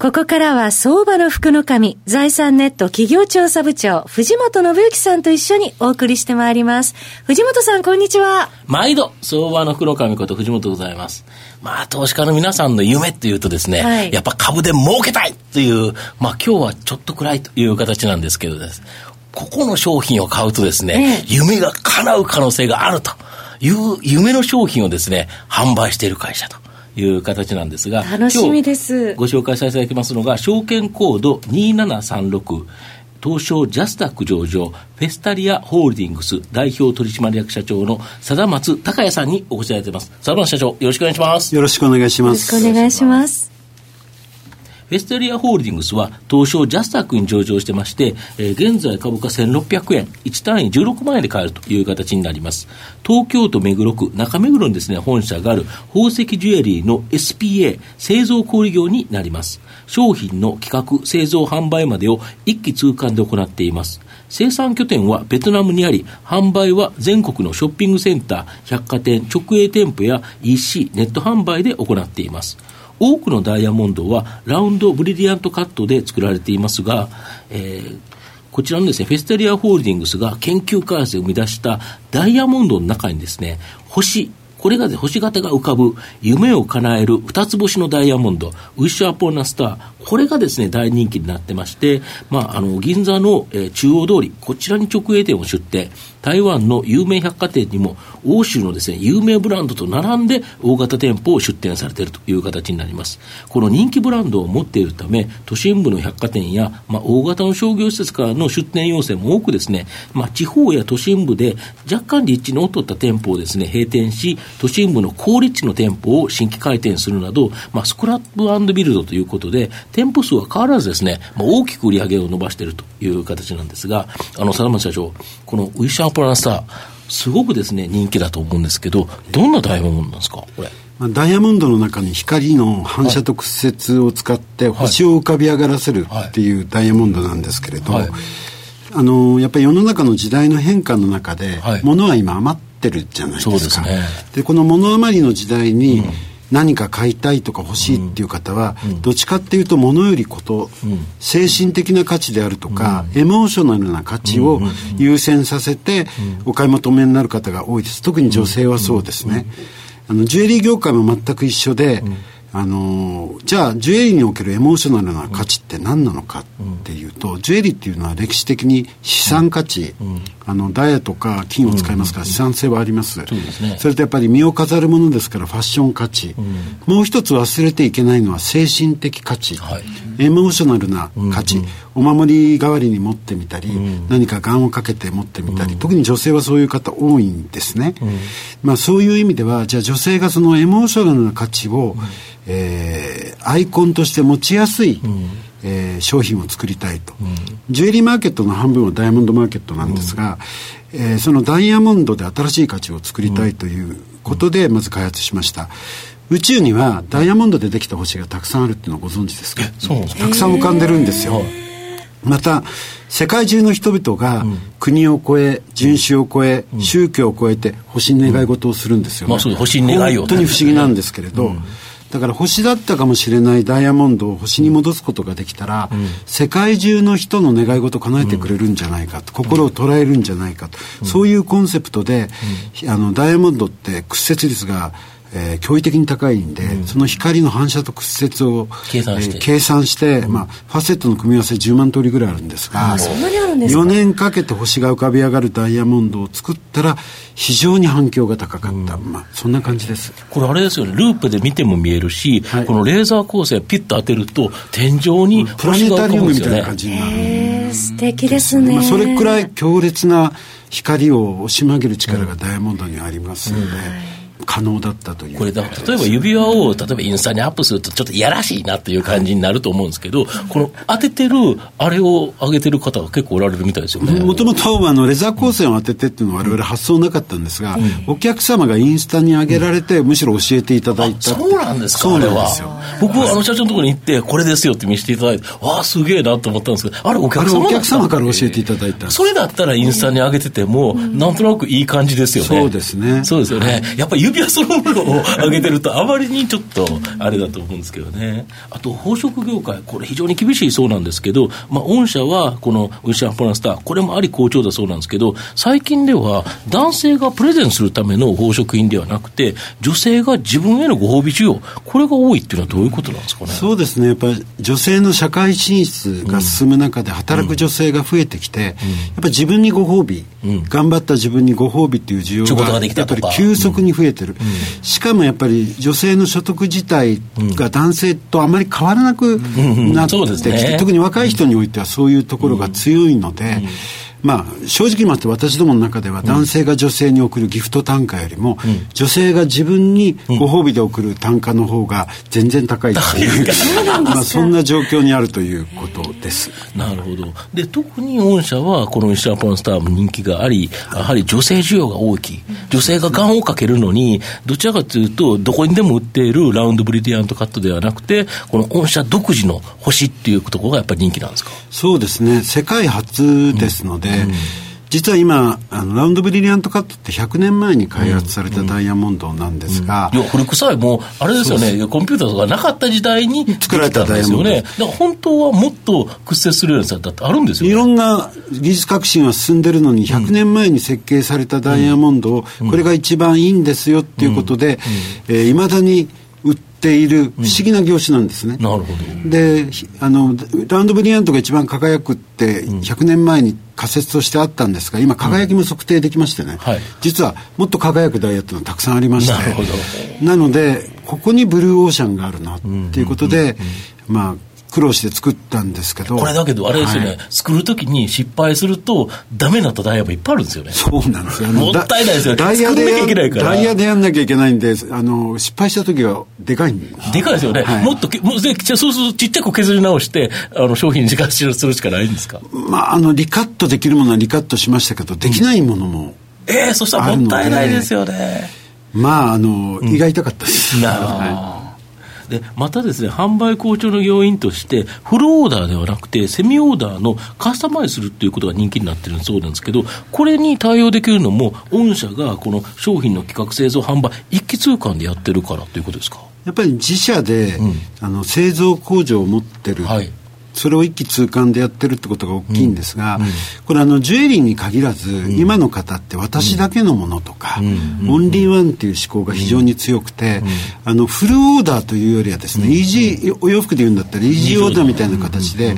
ここからは相場の福の神、財産ネット企業調査部長、藤本信之さんと一緒にお送りしてまいります。藤本さん、こんにちは。毎度、相場の福の神こと藤本でございます。まあ、投資家の皆さんの夢っていうとですね、はい、やっぱ株で儲けたいという、まあ今日はちょっと暗いという形なんですけどです。ここの商品を買うとですね、ええ、夢が叶う可能性があるという夢の商品をですね、販売している会社と。いう形なんですが、楽しみです。ご紹介させていただきますのが、証券コード2736、東証ジャスタック上場、フェスタリアホールディングス代表取締役社長の貞松隆也さんにお越しいただいています。貞松社長、よろしくお願いします。よろしくお願いします。よろしくお願いします。フェステリアホールディングスは東証ジャスタックに上場してまして、えー、現在株価1600円、1単位16万円で買えるという形になります。東京都目黒区中目黒にですね、本社がある宝石ジュエリーの SPA 製造小売業になります。商品の企画、製造、販売までを一気通貫で行っています。生産拠点はベトナムにあり、販売は全国のショッピングセンター、百貨店、直営店舗や EC、ネット販売で行っています。多くのダイヤモンドはラウンドブリリアントカットで作られていますが、えー、こちらのですね、フェステリアホールディングスが研究開発で生み出したダイヤモンドの中にですね、星、これが、ね、星型が浮かぶ夢を叶える二つ星のダイヤモンド、ウィッシュアポンナスター、これがですね、大人気になってまして、まあ、あの、銀座の、えー、中央通り、こちらに直営店を出店、台湾の有名百貨店にも、欧州のですね、有名ブランドと並んで大型店舗を出店されているという形になります。この人気ブランドを持っているため、都心部の百貨店や、まあ、大型の商業施設からの出店要請も多くですね、まあ、地方や都心部で若干立地の劣った店舗をですね、閉店し、都心部の高立地の店舗を新規開店するなど、まあ、スクラップビルドということで、店舗数は変わらずですね、まあ、大きく売り上げを伸ばしているという形なんですが、あの、佐松社長、このウィッシャープランスター、すごくですね、人気だと思うんですけど、どんなダイヤモンドなんですか、これ。ダイヤモンドの中に光の反射と屈折を使って星を浮かび上がらせるっていうダイヤモンドなんですけれど、はいはい、あのやっぱり世の中の時代の変化の中で、はい、物は今余ってるじゃないですか。で、ね、この物余りの時代に、うん。何か買いたいとか欲しいっていう方は、どっちかっていうと物よりこと、精神的な価値であるとか、エモーショナルな価値を優先させてお買い求めになる方が多いです。特に女性はそうですね、あのジュエリー業界も全く一緒で、あのじゃあジュエリーにおけるエモーショナルな価値って何なのかっていうと、うん、ジュエリーっていうのは歴史的に資産価値、うん、あのダイヤとか金を使いますから資産性はあります、うん。ね、それとやっぱり身を飾るものですからファッション価値、もう一つ忘れていけないのは精神的価値、はい、エモーショナルな価値、お守り代わりに持ってみたり、何か願をかけて持ってみたり、特に女性はそういう方多いんですね、まあそういう意味ではじゃあ女性がそのエモーショナルな価値を、えー、アイコンとして持ちやすい、うん、えー、商品を作りたいと、うん、ジュエリーマーケットの半分はダイヤモンドマーケットなんですが、うん、えー、そのダイヤモンドで新しい価値を作りたいということでまず開発しました、宇宙にはダイヤモンドでできた星がたくさんあるっていうのをご存知ですか？たくさん浮かんでるんですよ、また世界中の人々が国を超え人種を超え、宗教を超えて星に願い事をするんですよね、まあ、星に願いを、本当に不思議なんですけれど、だから星だったかもしれないダイヤモンドを星に戻すことができたら、うん、世界中の人の願い事を叶えてくれるんじゃないかと、心を捉えるんじゃないかと、そういうコンセプトで、あのダイヤモンドって屈折率がえー、驚異的に高いんで、うん、その光の反射と屈折を計算して、えー、計算して、うん、まあ、ファセットの組み合わせ10万通りぐらいあるんですが、そんなにあるんですか4年かけて星が浮かび上がるダイヤモンドを作ったら非常に反響が高かった、うん、まあ、そんな感じです。これあれですよね。ループで見ても見えるし、はい、このレーザー光線ピッと当てると天井にプラネタリウムみたいな感じになる、えー、素敵ですね、まあ、それくらい強烈な光を押し曲げる力がダイヤモンドにはありますので、可能だったという。これだ。例えば指輪を例えばインスタにアップするとちょっといやらしいなという感じになると思うんですけど、この当ててるあれを上げてる方が結構おられるみたいですよね。もともとあのレザー光線を当ててっていうのは我々発想なかったんですが、うん、お客様がインスタに上げられて、むしろ教えていただいたそうなんですか。そうなんですよ。僕はあの社長のところに行ってこれですよって見せていただいてわあすげえなと思ったんですけどあれお客様お客様から教えていただいたそれだったらインスタに上げてても、なんとなくいい感じですよね。そうですね。そうですよね。やっぱり指輪そのものを上げてるとあまりにちょっとあれだと思うんですけどね。あと宝飾業界これ非常に厳しいそうなんですけど、まあ、御社はこのウィシャンプランスターこれもあり好調だそうなんですけど最近では男性がプレゼンするための宝飾品ではなくて女性が自分へのご褒美需要。これが多いっていうのはどういうことなんですかね。そうですね。やっぱり女性の社会進出が進む中で働く女性が増えてきて、うん、やっぱり自分にご褒美、うん、頑張った自分にご褒美っていう需要がやっぱり急速に増えてる、うん、しかもやっぱり女性の所得自体が男性とあまり変わらなくなってきて、ね、特に若い人においてはそういうところが強いので、まあ、正直言いますと私どもの中では男性が女性に送るギフト単価よりも、うん、女性が自分にご褒美で送る単価の方が全然高いという、うん、まあ、そんな状況にあるということです。なるほど。で、特に御社はこの石ャポンスターも人気があり、やはり女性需要が大きい。女性がガンをかけるのに、どちらかというと、どこにでも売っているラウンドブリリアントカットではなくて、この御社独自の星っていうところがやっぱり人気なんですか？そうですね。世界初ですので、で、うん、実は今あのラウンドブリリアントカットって100年前に開発されたダイヤモンドなんですが、うん。うん、いや古臭い。もうあれですよね。コンピューターとかなかった時代に作られたダイヤモンド。だから本当はもっと屈折するようなやつだってあるんですよ、ね、いろんな技術革新は進んでるのに100年前に設計されたダイヤモンドを、これが一番いいんですよっていうことでいま、えー、だにている不思議な業種なんですね。なるほど。で、あの、ラウンドブリアントが一番輝くって100年前に仮説としてあったんですが、今輝きも測定できましてね、はい、実はもっと輝くダイヤっていうのはたくさんありまして、なので、ここにブルーオーシャンがあるなっていうことで、まあ、苦労して作ったんですけど。これだけど、あれですよね、はい、作るときに失敗すると、ダメになったダイヤもいっぱいあるんですよね。そうなんですよ。もったいないですよ。ダイヤでやダイヤでやんなきゃいけないんで、あの、失敗した時はでかいんでかいですよね。はい、もっともうで、そうするとちっちゃく削り直して、あの、商品に時間するしかないんですか？まあ、あの、リカットできるものはリカットしましたけど、できないものも、うん。ええー、そしたらもったいないですよね。まあ、あの、胃が痛かったです。なるほど。でまたですね販売好調の要因としてフルオーダーではなくてセミオーダーのカスタマイズするっていうことが人気になってるそうなんですけどこれに対応できるのも御社がこの商品の企画製造販売一気通貫でやってるからということですか？やっぱり自社で、うん、あの製造工場を持ってる、はい、それを一気通貫でやってるってことが大きいんですが、うんうん、これあのジュエリーに限らず、うん、今の方って私だけのものとか、オンリーワンっていう思考が非常に強くて、あのフルオーダーというよりはですね、イージーお洋服で言うんだったらイージーオーダーみたいな形で、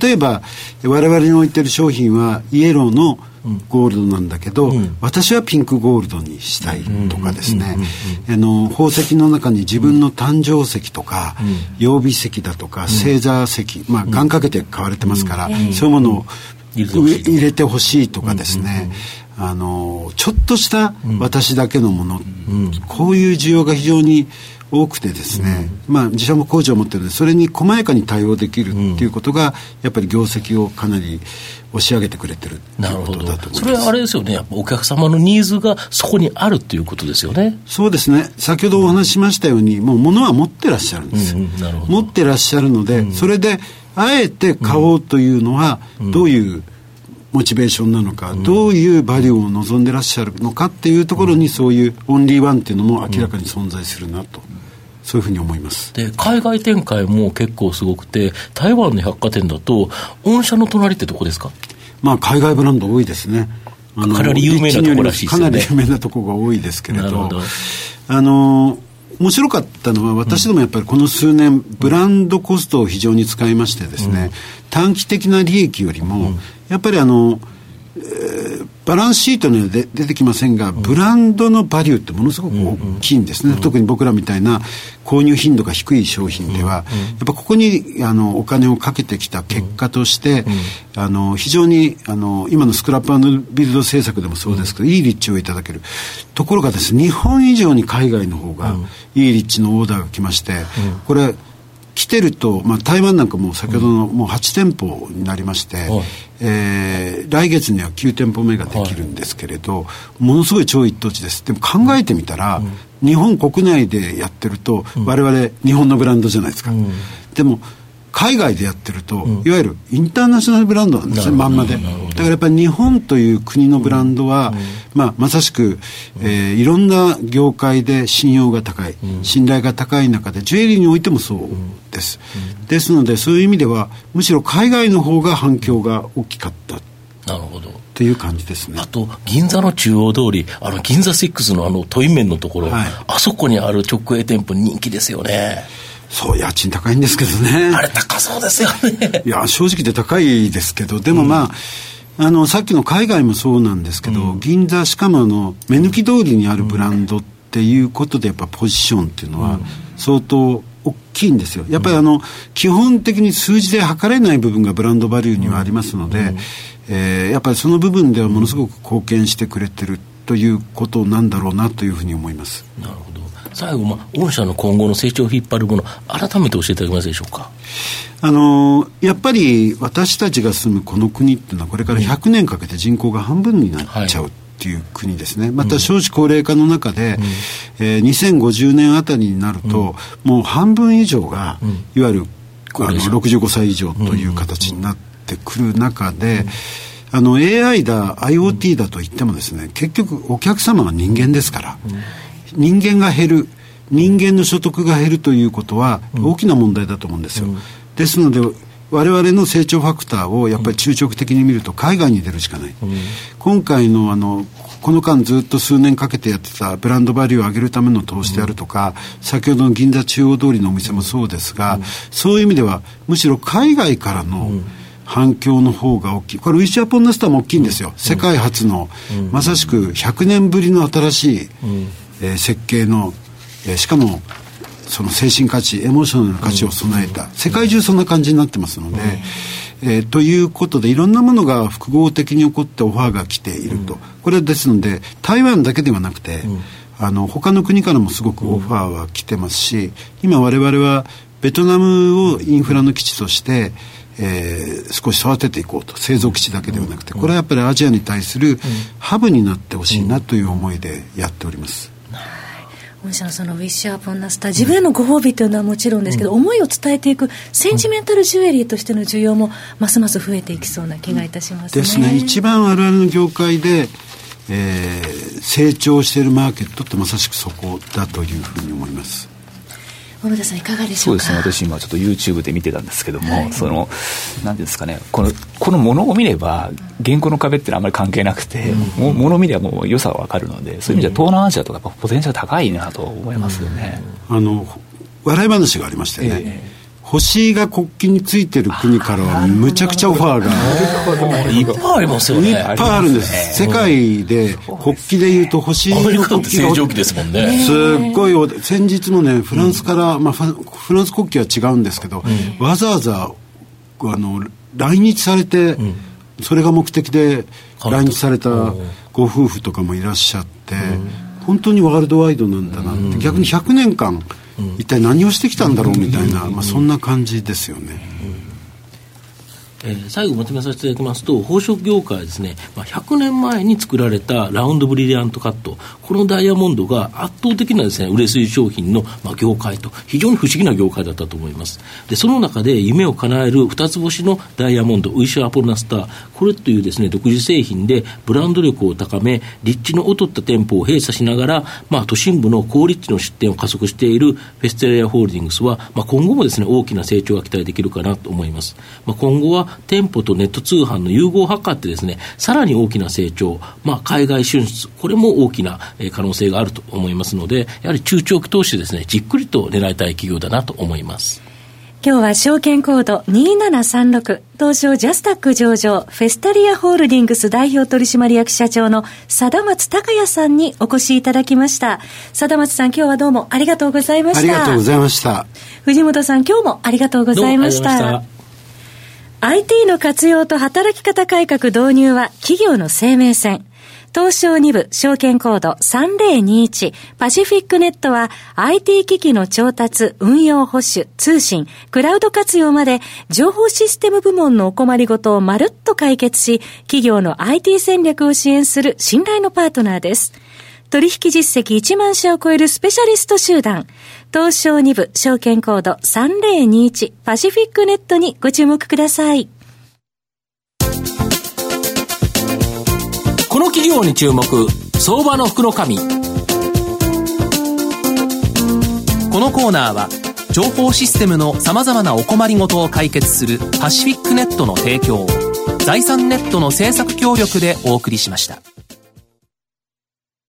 例えば我々に置いてる商品はイエローのゴールドなんだけど、うん、私はピンクゴールドにしたいとかですね、あの宝石の中に自分の誕生石とか、うん、曜日石だとか、星座石、まあ願掛けて買われてますから、そういうものを入れてほしいとか。ですね、あのちょっとした私だけのもの、こういう需要が非常に多くてですね、うん、まあ自社も工場を持ってるのでそれに細やかに対応できるっていうことが、やっぱり業績をかなり押し上げてくれてるなるほど。それはあれですよね。やっぱお客様のニーズがそこにあるっていうことですよね。そうですね。先ほどお話ししましたようにもう物は持ってらっしゃるんですよ、うんうん、持ってらっしゃるので、うん、それであえて買おうというのはどういうモチベーションなのか、うん、どういうバリューを望んでらっしゃるのかっていうところにそういうオンリーワンっていうのも明らかに存在するなと。そういうふうに思いますで海外展開も結構すごくて、台湾の百貨店だと、御社の隣ってどこですか、まあ、海外ブランド多いですね。かなり有名なところらしいですね。かなり有名なところが多いですけれど、どあの面白かったのは私どもやっぱりこの数年、ブランドコストを非常に使いましてですね、短期的な利益よりも、やっぱりあのえー、バランスシートには出てきませんが、ブランドのバリューってものすごく大きいんですね、うんうん、特に僕らみたいな購入頻度が低い商品では、うんうん、やっぱここにあのお金をかけてきた結果として、うん、あの非常にあの今のスクラップビルド政策でもそうですけど、いい立地をいただける。ところがですね日本以上に海外の方がいい立地のオーダーが来まして、これ来てると、まあ、台湾なんかも先ほどのもう8店舗になりまして、はい、えー、来月には9店舗目ができるんですけれど、はい、ものすごい超一等地です。でも考えてみたら、うん、日本国内でやってると、うん、我々日本のブランドじゃないですか、うん、でも海外でやってると、うん、いわゆるインターナショナルブランドなんですね、まんまで。だからやっぱり日本という国のブランドは、うん、まあ、まさしく、えー、いろんな業界で信用が高い、うん、信頼が高い中で、ジュエリーにおいてもそうです。ですので、そういう意味では、むしろ海外の方が反響が大きかった。なるほど。っていう感じですね。あと、銀座の中央通り、あの、銀座6のあの、トイメンのところ、はい、あそこにある直営店舗人気ですよね。そう、家賃高いんですけどね。あれ高そうですよね。いや、正直で高いですけど、でもまあ、うん、あの、さっきの海外もそうなんですけど、うん、銀座、しかもあの、目抜き通りにあるブランドっていうことで、やっぱポジションっていうのは、相当大きいんですよ。やっぱりあの、基本的に数字で測れない部分がブランドバリューにはありますので、うん、えー、やっぱりその部分ではものすごく貢献してくれてるということなんだろうなというふうに思います。なるほど。最後、まあ、御社の今後の成長を引っ張るもの、改めて教えていただけますでしょうか？あのやっぱり私たちが住むこの国っていうのはこれから100年かけて人口が半分になっちゃう、っていう国ですね。また少子高齢化の中で、うん、えー、2050年あたりになると、うん、もう半分以上が、うん、いわゆるあの65歳以上という形になってくる中で、あの AI だ IoT だと言ってもですね結局お客様は人間ですから、人間が減る人間の所得が減るということは大きな問題だと思うんですよ、うん、ですので我々の成長ファクターをやっぱり中長期的に見ると海外に出るしかない、うん、今回のあのこの間ずっと数年かけてやってたブランドバリューを上げるための投資であるとか、うん、先ほどの銀座中央通りのお店もそうですが、そういう意味ではむしろ海外からの、反響の方が大きい。これ、ウィッシュアポンナスターも大きいんですよ。世界初の、まさしく100年ぶりの新しい、えー、設計の、えー、しかもその精神価値エモーショナルな価値を備えた、世界中そんな感じになってますので、えー、ということでいろんなものが複合的に起こってオファーが来ていると、これですので台湾だけではなくて、あの他の国からもすごくオファーは来てますし今我々はベトナムをインフラの基地としてえー、少し育てていこうと。製造基地だけではなくて。これはやっぱりアジアに対するハブになってほしいなという思いでやっております。御社のそのウィッシュアポンナスター自分へのご褒美というのはもちろんですけど、うん、思いを伝えていくセンチメンタルジュエリーとしての需要もますます増えていきそうな気がいたしますね。ですね一番我々の業界で、えー、成長しているマーケットってまさしくそこだというふうに思います。小田さんいかがでしょうか？そうですね。私今ちょっと YouTube で見てたんですけども、はい、その何ですかねこのこのものを見れば原稿の壁ってのはあまり関係なくて、うん、ものを見ればもう良さが分かるのでそういう意味では東南アジアとかポテンシャル高いなと思いますよね、うん、あの笑い話がありましてね、えー星が国旗についてる国からはむちゃくちゃオファーが。いっぱいありますよね。いっぱいあるんです。世界で国旗でいうと星の国旗が正常期ですもんね。すっごい先日もねフランスから、まあ、フランス国旗は違うんですけど、わざわざあの来日されて、それが目的で来日されたご夫婦とかもいらっしゃって、本当にワールドワイドなんだなって、逆に100年間一体何をしてきたんだろうみたいな、まあ、そんな感じですよね。えー、最後まとめさせていただきますと、宝飾業界はですね、まあ、100年前に作られたラウンドブリリアントカット、このダイヤモンドが圧倒的なですね、売れ筋商品の、まあ、業界と、非常に不思議な業界だったと思います。で、その中で夢を叶える二つ星のダイヤモンド、ウィシュアポルナスター、これというですね、独自製品でブランド力を高め、立地の劣った店舗を閉鎖しながら、まあ、都心部の高立地の出店を加速しているフェステレアホールディングスは、まあ、今後もですね、大きな成長が期待できるかなと思います。まあ、今後は店舗とネット通販の融合を図ってですね、さらに大きな成長、まあ、海外進出、これも大きな可能性があると思いますので、やはり中長期投資ですね、じっくりと狙いたい企業だなと思います。今日は証券コード2736東証ジャスタック上場フェスタリアホールディングス代表取締役社長の貞松隆也さんにお越しいただきました。貞松さん今日はどうもありがとうございました。ありがとうございました。藤本さん今日もありがとうございました IT の活用と働き方改革導入は企業の生命線。東証2部証券コード3021パシフィックネットは IT 機器の調達、運用保守、通信、クラウド活用まで情報システム部門のお困りごとをまるっと解決し、企業の IT 戦略を支援する信頼のパートナーです。取引実績1万社を超えるスペシャリスト集団、東証2部証券コード3021パシフィックネットにご注目ください。この企業に注目相場の福の神このコーナーは情報システムのさまざまなお困りごとを解決するパシフィックネットの提供財産ネットの政策協力でお送りしました。